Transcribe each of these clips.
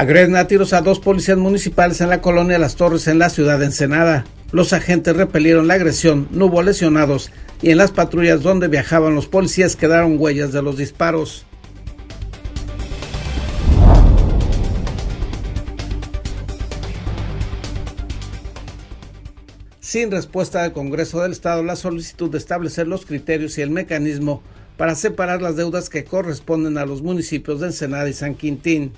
Agreden a tiros a dos policías municipales en la colonia Las Torres en la ciudad de Ensenada. Los agentes repelieron la agresión, no hubo lesionados y en las patrullas donde viajaban los policías quedaron huellas de los disparos. Sin respuesta del Congreso del Estado, la solicitud de establecer los criterios y el mecanismo para separar las deudas que corresponden a los municipios de Ensenada y San Quintín.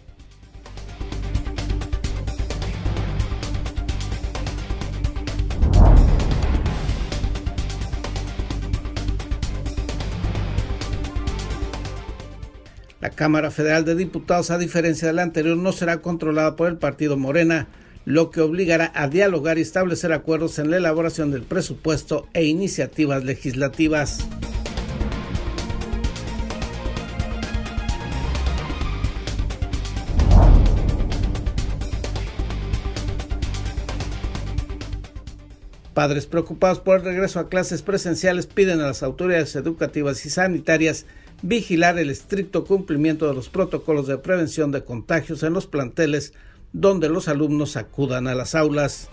Cámara Federal de Diputados, a diferencia de la anterior, no será controlada por el partido Morena, lo que obligará a dialogar y establecer acuerdos en la elaboración del presupuesto e iniciativas legislativas. Padres preocupados por el regreso a clases presenciales piden a las autoridades educativas y sanitarias vigilar el estricto cumplimiento de los protocolos de prevención de contagios en los planteles donde los alumnos acudan a las aulas.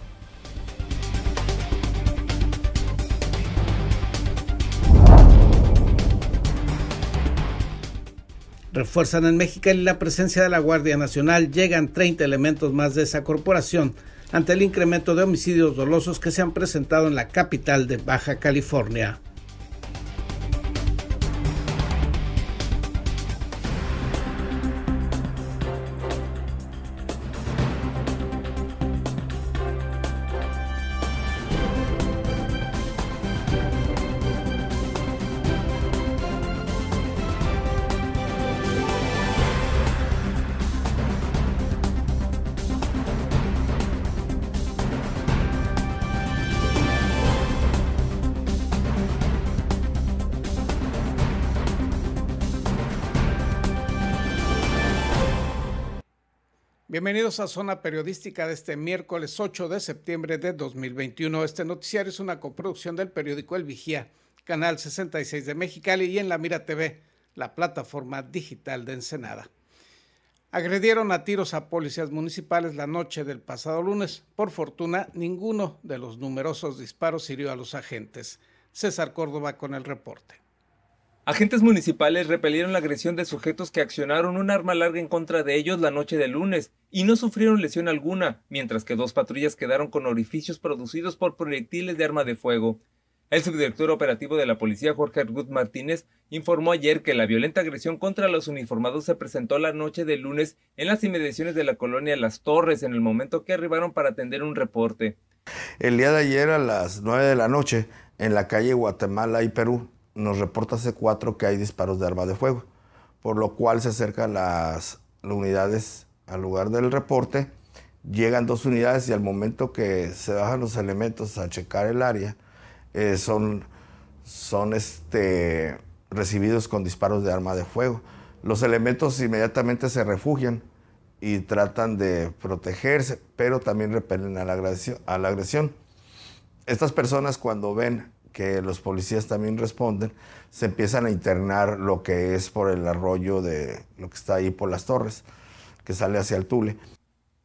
Refuerzan en Mexicali la presencia de la Guardia Nacional. Llegan 30 elementos más de esa corporación ante el incremento de homicidios dolosos que se han presentado en la capital de Baja California. Bienvenidos a Zona Periodística de este miércoles 8 de septiembre de 2021. Este noticiario es una coproducción del periódico El Vigía, Canal 66 de Mexicali y en La Mira TV, la plataforma digital de Ensenada. Agredieron a tiros a policías municipales la noche del pasado lunes. Por fortuna, ninguno de los numerosos disparos hirió a los agentes. César Córdoba con el reporte. Agentes municipales repelieron la agresión de sujetos que accionaron un arma larga en contra de ellos la noche del lunes y no sufrieron lesión alguna, mientras que dos patrullas quedaron con orificios producidos por proyectiles de arma de fuego. El subdirector operativo de la policía, Jorge Argut Martínez, informó ayer que la violenta agresión contra los uniformados se presentó la noche del lunes en las inmediaciones de la colonia Las Torres en el momento que arribaron para atender un reporte. El día de ayer a las nueve de la noche, en la calle Guatemala y Perú, nos reporta C4 que hay disparos de arma de fuego, por lo cual se acercan las, unidades al lugar del reporte, llegan dos unidades y al momento que se bajan los elementos a checar el área, eh, son, son este, recibidos con disparos de arma de fuego. Los elementos inmediatamente se refugian y tratan de protegerse, pero también repelen a la agresión. A la agresión. Estas personas cuando ven que los policías también responden, se empiezan a internar lo que es por el arroyo de lo que está ahí por las torres, que sale hacia el Tule.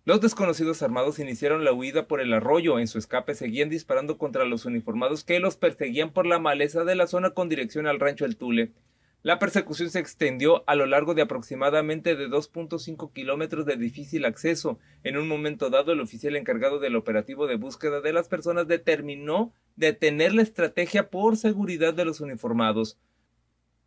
Los desconocidos armados iniciaron la huida por el arroyo. En su escape seguían disparando contra los uniformados que los perseguían por la maleza de la zona con dirección al rancho El Tule. La persecución se extendió a lo largo de aproximadamente de 2.5 kilómetros de difícil acceso. En un momento dado, el oficial encargado del operativo de búsqueda de las personas determinó detener la estrategia por seguridad de los uniformados.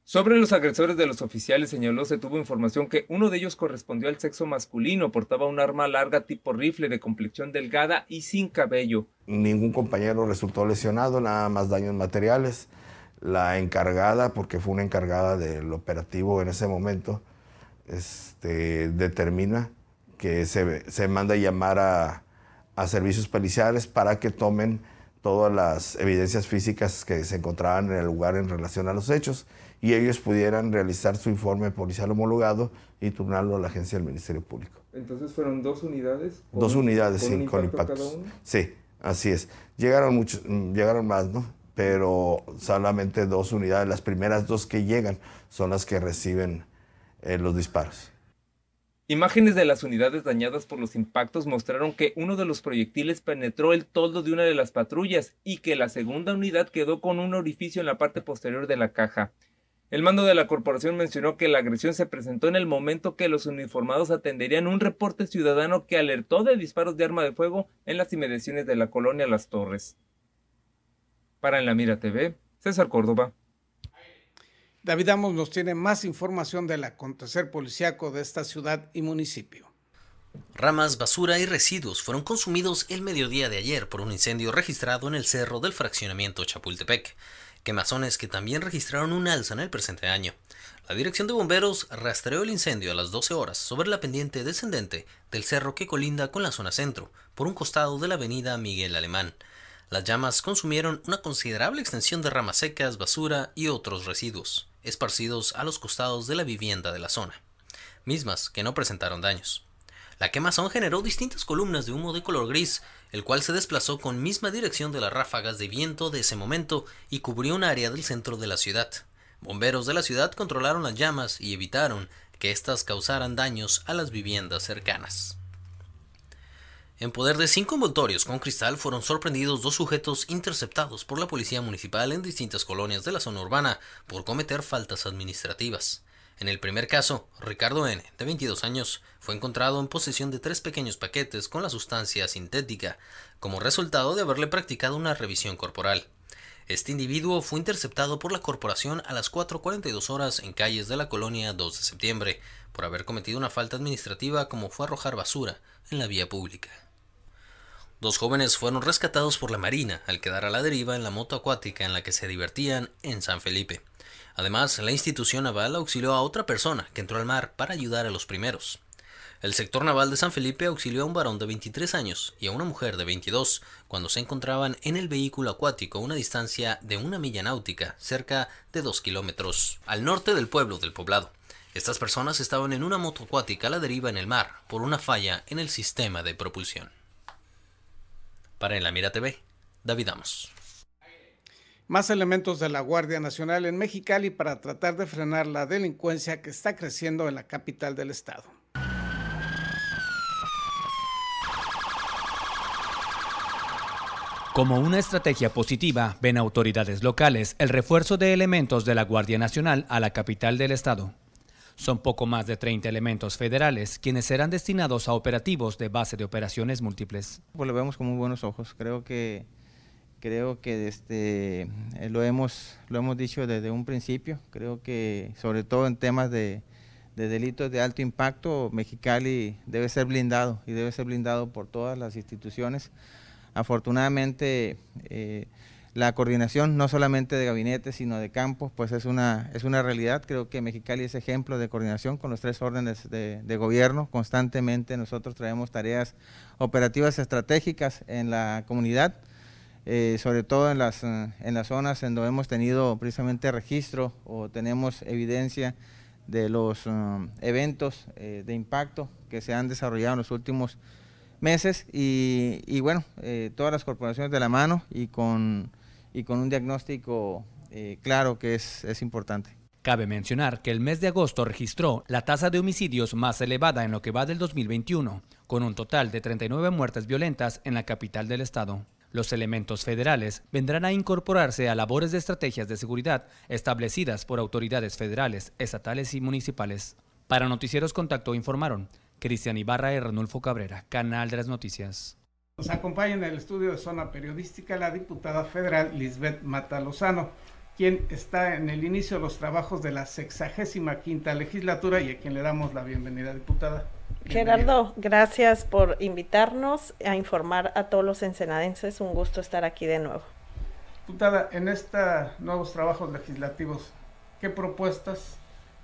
Sobre los agresores de los oficiales señaló se tuvo información que uno de ellos correspondió al sexo masculino, portaba un arma larga tipo rifle de complexión delgada y sin cabello. Ningún compañero resultó lesionado, nada más daños materiales la encargada, porque fue una encargada del operativo en ese momento, este, determina que se, se manda a llamar a, a, servicios policiales para que tomen todas las evidencias físicas que se encontraban en el lugar en relación a los hechos y ellos pudieran realizar su informe policial homologado y turnarlo a la agencia del Ministerio Público. Entonces fueron dos unidades. Dos unidades, sí, con impactos. Sí, así es. Llegaron muchos, llegaron más, ¿no? pero solamente dos unidades, las primeras dos que llegan son las que reciben eh, los disparos. Imágenes de las unidades dañadas por los impactos mostraron que uno de los proyectiles penetró el toldo de una de las patrullas y que la segunda unidad quedó con un orificio en la parte posterior de la caja. El mando de la corporación mencionó que la agresión se presentó en el momento que los uniformados atenderían un reporte ciudadano que alertó de disparos de arma de fuego en las inmediaciones de la colonia Las Torres. Para En la Mira TV, César Córdoba. David Amos nos tiene más información del acontecer policiaco de esta ciudad y municipio. Ramas, basura y residuos fueron consumidos el mediodía de ayer por un incendio registrado en el cerro del fraccionamiento Chapultepec, quemazones que también registraron un alza en el presente año. La Dirección de Bomberos rastreó el incendio a las 12 horas sobre la pendiente descendente del cerro que colinda con la zona centro, por un costado de la avenida Miguel Alemán. Las llamas consumieron una considerable extensión de ramas secas, basura y otros residuos esparcidos a los costados de la vivienda de la zona, mismas que no presentaron daños. La quemazón generó distintas columnas de humo de color gris, el cual se desplazó con misma dirección de las ráfagas de viento de ese momento y cubrió un área del centro de la ciudad. Bomberos de la ciudad controlaron las llamas y evitaron que éstas causaran daños a las viviendas cercanas. En poder de cinco envoltorios con cristal fueron sorprendidos dos sujetos interceptados por la policía municipal en distintas colonias de la zona urbana por cometer faltas administrativas. En el primer caso, Ricardo N., de 22 años, fue encontrado en posesión de tres pequeños paquetes con la sustancia sintética, como resultado de haberle practicado una revisión corporal. Este individuo fue interceptado por la corporación a las 4.42 horas en calles de la colonia 2 de septiembre, por haber cometido una falta administrativa como fue arrojar basura en la vía pública. Dos jóvenes fueron rescatados por la Marina al quedar a la deriva en la moto acuática en la que se divertían en San Felipe. Además, la institución naval auxilió a otra persona que entró al mar para ayudar a los primeros. El sector naval de San Felipe auxilió a un varón de 23 años y a una mujer de 22 cuando se encontraban en el vehículo acuático a una distancia de una milla náutica, cerca de dos kilómetros, al norte del pueblo del poblado. Estas personas estaban en una moto acuática a la deriva en el mar por una falla en el sistema de propulsión. Para En la Mira TV, David Amos. Más elementos de la Guardia Nacional en Mexicali para tratar de frenar la delincuencia que está creciendo en la capital del estado. Como una estrategia positiva, ven autoridades locales el refuerzo de elementos de la Guardia Nacional a la capital del estado. Son poco más de 30 elementos federales quienes serán destinados a operativos de base de operaciones múltiples. Pues lo vemos con muy buenos ojos. Creo que creo que este, eh, lo, hemos, lo hemos dicho desde un principio. Creo que sobre todo en temas de, delitos de alto impacto, Mexicali debe ser blindado y debe ser blindado por todas las instituciones. Afortunadamente, eh, la coordinación no solamente de gabinetes, sino de campos, pues es una, es una realidad. Creo que Mexicali es ejemplo de coordinación con los tres órdenes de, gobierno. Constantemente nosotros traemos tareas operativas estratégicas en la comunidad, eh, sobre todo en las, en las zonas en donde hemos tenido precisamente registro o tenemos evidencia de los um, eventos eh, de impacto que se han desarrollado en los últimos meses y, y bueno, eh, todas las corporaciones de la mano y con y con un diagnóstico claro que es, es importante. Cabe mencionar que el mes de agosto registró la tasa de homicidios más elevada en lo que va del 2021, con un total de 39 muertes violentas en la capital del estado. Los elementos federales vendrán a incorporarse a labores de estrategias de seguridad establecidas por autoridades federales, estatales y municipales. Para Noticieros Contacto informaron Cristian Ibarra y Renulfo Cabrera, Canal de las Noticias. Nos acompaña en el estudio de zona periodística la diputada federal Lisbeth Mata Lozano, quien está en el inicio de los trabajos de la sexagésima quinta legislatura y a quien le damos la bienvenida, diputada. Gerardo, gracias por invitarnos a informar a todos los ensenadenses. Un gusto estar aquí de nuevo. Diputada, en estos nuevos trabajos legislativos, ¿qué propuestas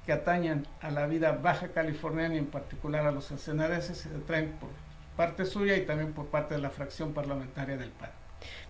que atañan a la vida baja californiana y en particular a los ensenadenses se traen por parte suya y también por parte de la fracción parlamentaria del PAN.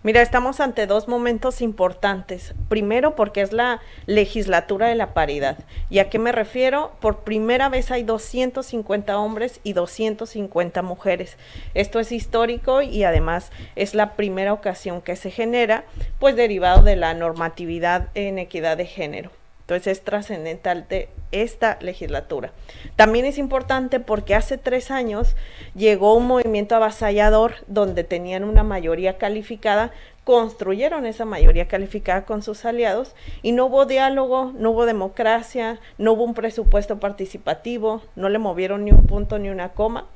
Mira, estamos ante dos momentos importantes. Primero, porque es la legislatura de la paridad. ¿Y a qué me refiero? Por primera vez hay 250 hombres y 250 mujeres. Esto es histórico y además es la primera ocasión que se genera, pues derivado de la normatividad en equidad de género. Entonces es trascendental de esta legislatura. También es importante porque hace tres años llegó un movimiento avasallador donde tenían una mayoría calificada, construyeron esa mayoría calificada con sus aliados y no hubo diálogo, no hubo democracia, no hubo un presupuesto participativo, no le movieron ni un punto ni una coma.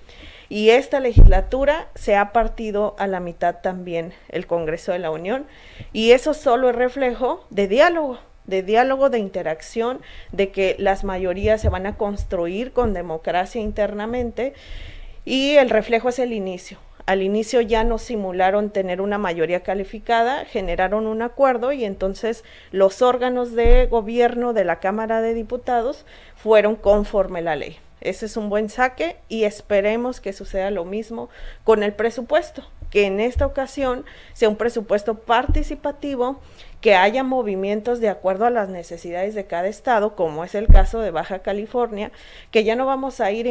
Y esta legislatura se ha partido a la mitad también el Congreso de la Unión y eso solo es reflejo de diálogo, de diálogo, de interacción, de que las mayorías se van a construir con democracia internamente y el reflejo es el inicio. Al inicio ya no simularon tener una mayoría calificada, generaron un acuerdo y entonces los órganos de gobierno de la Cámara de Diputados fueron conforme la ley. Ese es un buen saque y esperemos que suceda lo mismo con el presupuesto, que en esta ocasión sea un presupuesto participativo, que haya movimientos de acuerdo a las necesidades de cada estado, como es el caso de Baja California, que ya no vamos a ir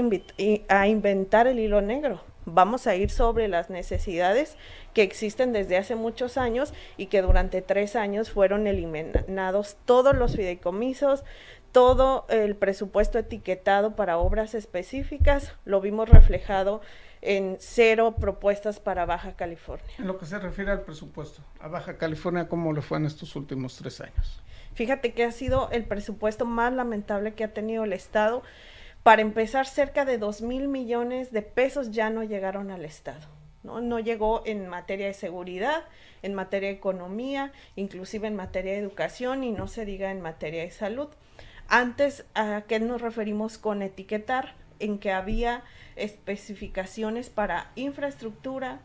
a inventar el hilo negro, vamos a ir sobre las necesidades que existen desde hace muchos años y que durante tres años fueron eliminados todos los fideicomisos, todo el presupuesto etiquetado para obras específicas, lo vimos reflejado en cero propuestas para Baja California. En lo que se refiere al presupuesto, a Baja California, ¿cómo le fue en estos últimos tres años? Fíjate que ha sido el presupuesto más lamentable que ha tenido el Estado. Para empezar, cerca de dos mil millones de pesos ya no llegaron al Estado. ¿no? no llegó en materia de seguridad, en materia de economía, inclusive en materia de educación y no se diga en materia de salud. Antes, ¿a qué nos referimos con etiquetar? En que había especificaciones para infraestructura,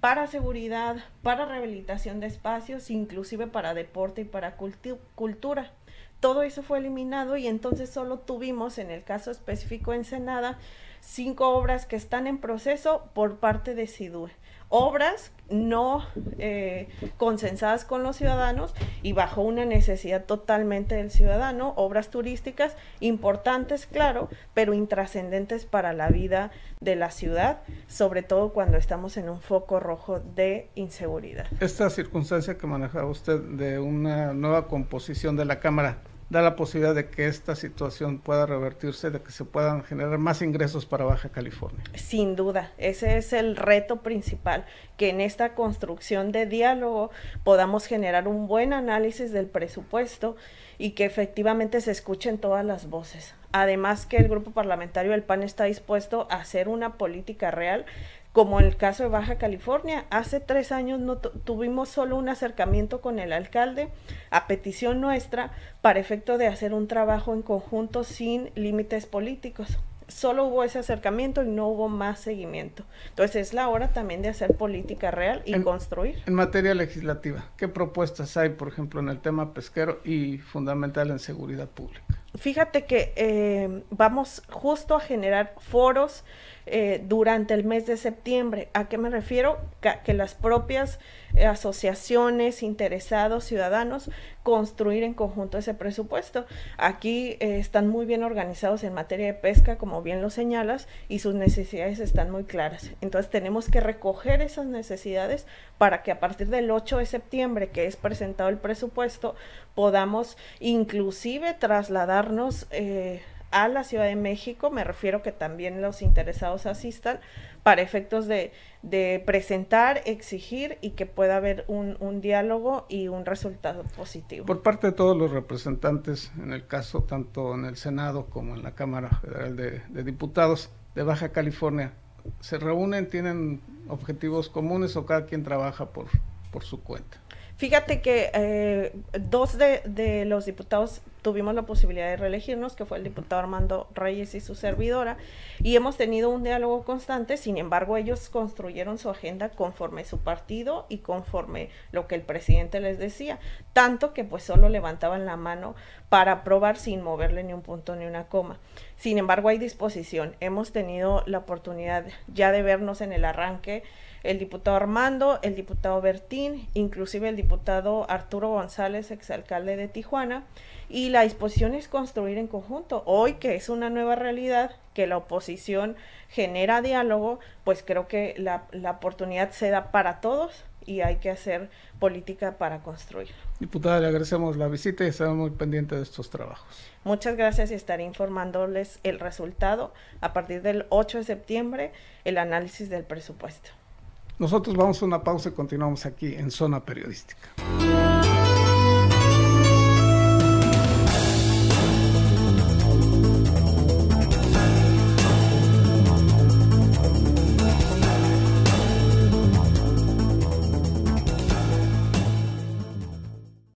para seguridad, para rehabilitación de espacios, inclusive para deporte y para cultura. Todo eso fue eliminado y entonces solo tuvimos, en el caso específico en Senada, cinco obras que están en proceso por parte de SIDUE obras no eh, consensadas con los ciudadanos y bajo una necesidad totalmente del ciudadano, obras turísticas importantes, claro, pero intrascendentes para la vida de la ciudad, sobre todo cuando estamos en un foco rojo de inseguridad. Esta circunstancia que manejaba usted de una nueva composición de la Cámara, da la posibilidad de que esta situación pueda revertirse, de que se puedan generar más ingresos para Baja California. Sin duda, ese es el reto principal, que en esta construcción de diálogo podamos generar un buen análisis del presupuesto y que efectivamente se escuchen todas las voces. Además que el grupo parlamentario del PAN está dispuesto a hacer una política real como en el caso de Baja California. Hace tres años no tuvimos solo un acercamiento con el alcalde a petición nuestra para efecto de hacer un trabajo en conjunto sin límites políticos. Solo hubo ese acercamiento y no hubo más seguimiento. Entonces es la hora también de hacer política real y construir. En materia legislativa, ¿qué propuestas hay, por ejemplo, en el tema pesquero y fundamental en seguridad pública? Fíjate que eh, vamos justo a generar foros eh, durante el mes de septiembre. ¿A qué me refiero? Que, las propias eh, asociaciones, interesados, ciudadanos, construir en conjunto ese presupuesto. Aquí eh, están muy bien organizados en materia de pesca, como bien lo señalas, y sus necesidades están muy claras. Entonces tenemos que recoger esas necesidades para que a partir del 8 de septiembre, que es presentado el presupuesto, podamos inclusive trasladarnos a la Ciudad de México, me refiero que también los interesados asistan para efectos de, presentar, exigir y que pueda haber un, diálogo y un resultado positivo. Por parte de todos los representantes, en el caso tanto en el Senado como en la Cámara Federal de, de Diputados de Baja California, ¿se reúnen, tienen objetivos comunes o cada quien trabaja por, por su cuenta? Fíjate que eh, dos de, los diputados tuvimos la posibilidad de reelegirnos, que fue el diputado Armando Reyes y su servidora, y hemos tenido un diálogo constante, sin embargo ellos construyeron su agenda conforme su partido y conforme lo que el presidente les decía, tanto que pues solo levantaban la mano para aprobar sin moverle ni un punto ni una coma. Sin embargo hay disposición, hemos tenido la oportunidad ya de vernos en el arranque el diputado Armando, el diputado Bertín, inclusive el diputado Arturo González, exalcalde de Tijuana, y la disposición es construir en conjunto. Hoy que es una nueva realidad, que la oposición genera diálogo, pues creo que la, la oportunidad se da para todos y hay que hacer política para construir. Diputada, le agradecemos la visita y estamos muy pendientes de estos trabajos. Muchas gracias y estaré informándoles el resultado a partir del 8 de septiembre, el análisis del presupuesto. Nosotros vamos a una pausa y continuamos aquí en Zona Periodística.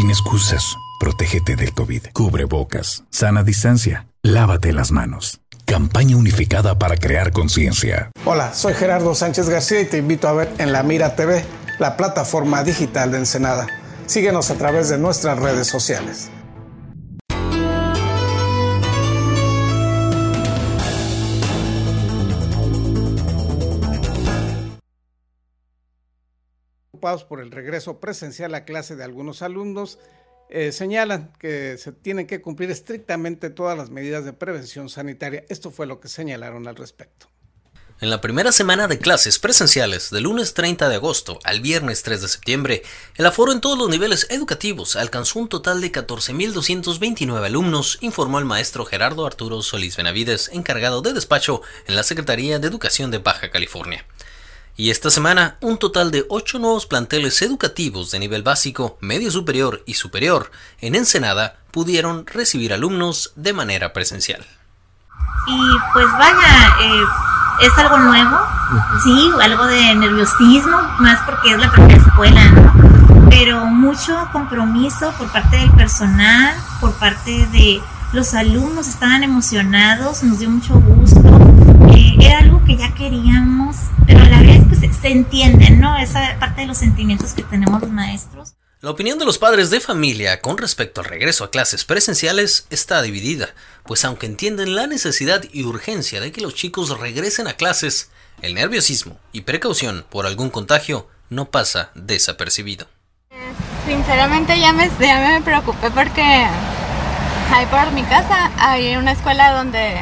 Sin excusas, protégete del COVID. Cubre bocas, sana distancia, lávate las manos. Campaña unificada para crear conciencia. Hola, soy Gerardo Sánchez García y te invito a ver en La Mira TV, la plataforma digital de Ensenada. Síguenos a través de nuestras redes sociales. Por el regreso presencial a clase de algunos alumnos, eh, señalan que se tienen que cumplir estrictamente todas las medidas de prevención sanitaria. Esto fue lo que señalaron al respecto. En la primera semana de clases presenciales, del lunes 30 de agosto al viernes 3 de septiembre, el aforo en todos los niveles educativos alcanzó un total de 14.229 alumnos, informó el maestro Gerardo Arturo Solís Benavides, encargado de despacho en la Secretaría de Educación de Baja California. Y esta semana, un total de 8 nuevos planteles educativos de nivel básico, medio superior y superior en Ensenada pudieron recibir alumnos de manera presencial. Y pues vaya, eh, es algo nuevo, sí, algo de nerviosismo, más porque es la primera escuela, ¿no? Pero mucho compromiso por parte del personal, por parte de los alumnos, estaban emocionados, nos dio mucho gusto. Eh, era algo que ya queríamos, pero a la vez pues, se entiende, ¿no? Esa parte de los sentimientos que tenemos los maestros. La opinión de los padres de familia con respecto al regreso a clases presenciales está dividida, pues aunque entienden la necesidad y urgencia de que los chicos regresen a clases, el nerviosismo y precaución por algún contagio no pasa desapercibido. Sinceramente ya me, ya me preocupé porque ahí por mi casa hay una escuela donde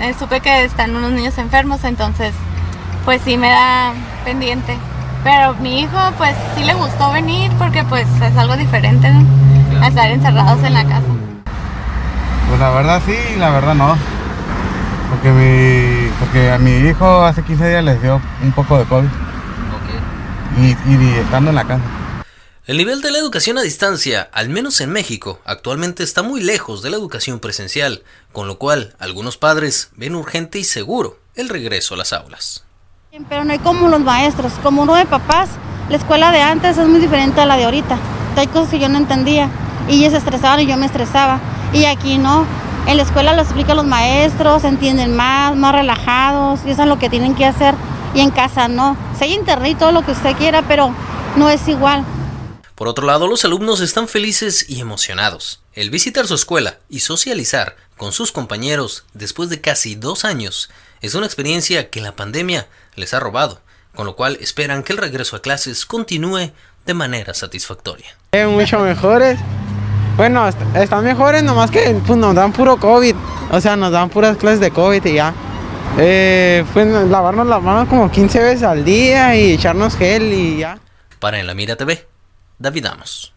eh, supe que están unos niños enfermos, entonces pues sí me da pendiente. Pero mi hijo pues sí le gustó venir porque pues es algo diferente ¿no? a estar encerrados en la casa. Pues la verdad sí, la verdad no. Porque, mi, porque a mi hijo hace 15 días les dio un poco de COVID. Y, y estando en la casa. El nivel de la educación a distancia, al menos en México, actualmente está muy lejos de la educación presencial, con lo cual algunos padres ven urgente y seguro el regreso a las aulas. Pero no hay como los maestros, como uno de papás, la escuela de antes es muy diferente a la de ahorita. Hay cosas que yo no entendía y ellos se estresaban y yo me estresaba. Y aquí no, en la escuela lo explican los maestros, entienden más, más relajados y eso es lo que tienen que hacer. Y en casa no. Si hay internet y todo lo que usted quiera, pero no es igual. Por otro lado, los alumnos están felices y emocionados. El visitar su escuela y socializar con sus compañeros después de casi dos años es una experiencia que la pandemia les ha robado, con lo cual esperan que el regreso a clases continúe de manera satisfactoria. mucho mejores Bueno, están mejores, nomás que pues, nos dan puro COVID. O sea, nos dan puras clases de COVID y ya. Eh, pues lavarnos las manos como 15 veces al día y echarnos gel y ya. Para En la Mira TV, David Amos.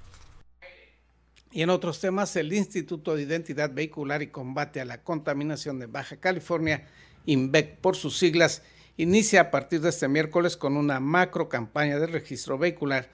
Y en otros temas, el Instituto de Identidad Vehicular y Combate a la Contaminación de Baja California, INVEC por sus siglas, inicia a partir de este miércoles con una macro campaña de registro vehicular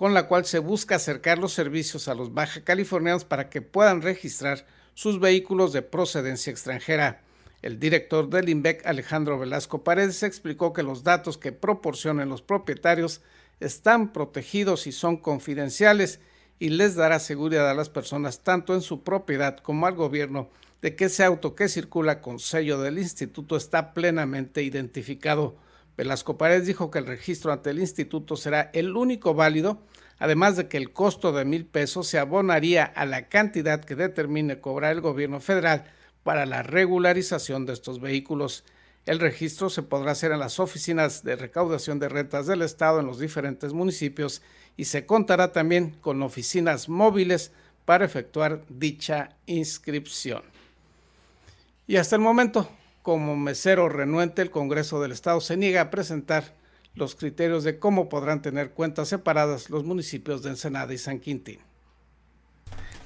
con la cual se busca acercar los servicios a los baja californianos para que puedan registrar sus vehículos de procedencia extranjera. El director del INVEC, Alejandro Velasco Paredes, explicó que los datos que proporcionen los propietarios están protegidos y son confidenciales y les dará seguridad a las personas tanto en su propiedad como al gobierno de que ese auto que circula con sello del instituto está plenamente identificado. Velasco Paredes dijo que el registro ante el instituto será el único válido, además de que el costo de mil pesos se abonaría a la cantidad que determine cobrar el gobierno federal para la regularización de estos vehículos. El registro se podrá hacer en las oficinas de recaudación de rentas del Estado en los diferentes municipios y se contará también con oficinas móviles para efectuar dicha inscripción. Y hasta el momento, como mesero renuente, el Congreso del Estado se niega a presentar los criterios de cómo podrán tener cuentas separadas los municipios de Ensenada y San Quintín.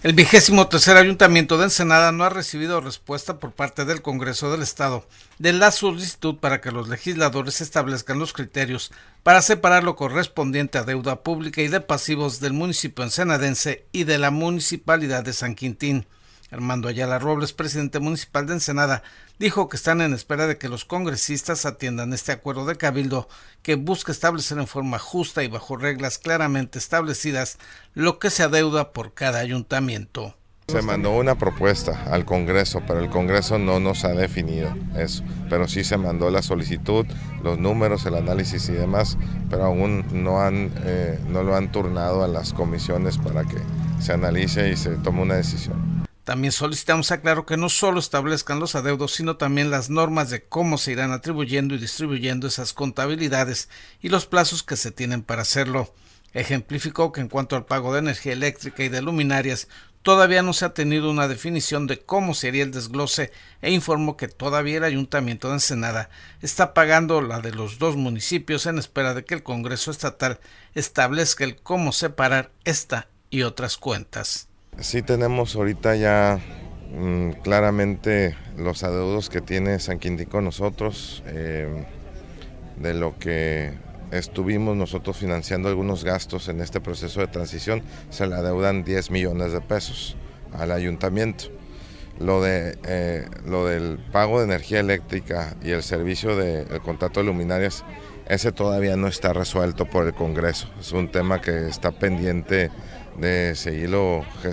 El vigésimo tercer ayuntamiento de Ensenada no ha recibido respuesta por parte del Congreso del Estado de la solicitud para que los legisladores establezcan los criterios para separar lo correspondiente a deuda pública y de pasivos del municipio ensenadense y de la municipalidad de San Quintín. Armando Ayala Robles, presidente municipal de Ensenada, dijo que están en espera de que los congresistas atiendan este acuerdo de cabildo que busca establecer en forma justa y bajo reglas claramente establecidas lo que se adeuda por cada ayuntamiento. Se mandó una propuesta al Congreso, pero el Congreso no nos ha definido eso. Pero sí se mandó la solicitud, los números, el análisis y demás, pero aún no, han, eh, no lo han turnado a las comisiones para que se analice y se tome una decisión. También solicitamos aclaro que no solo establezcan los adeudos, sino también las normas de cómo se irán atribuyendo y distribuyendo esas contabilidades y los plazos que se tienen para hacerlo. Ejemplificó que en cuanto al pago de energía eléctrica y de luminarias, todavía no se ha tenido una definición de cómo sería el desglose e informó que todavía el Ayuntamiento de Ensenada está pagando la de los dos municipios en espera de que el Congreso Estatal establezca el cómo separar esta y otras cuentas. Sí tenemos ahorita ya mm, claramente los adeudos que tiene San Quintín con nosotros, eh, de lo que estuvimos nosotros financiando algunos gastos en este proceso de transición, se le adeudan 10 millones de pesos al ayuntamiento. Lo, de, eh, lo del pago de energía eléctrica y el servicio del contrato de luminarias, ese todavía no está resuelto por el Congreso. Es un tema que está pendiente de seguirlo gestionando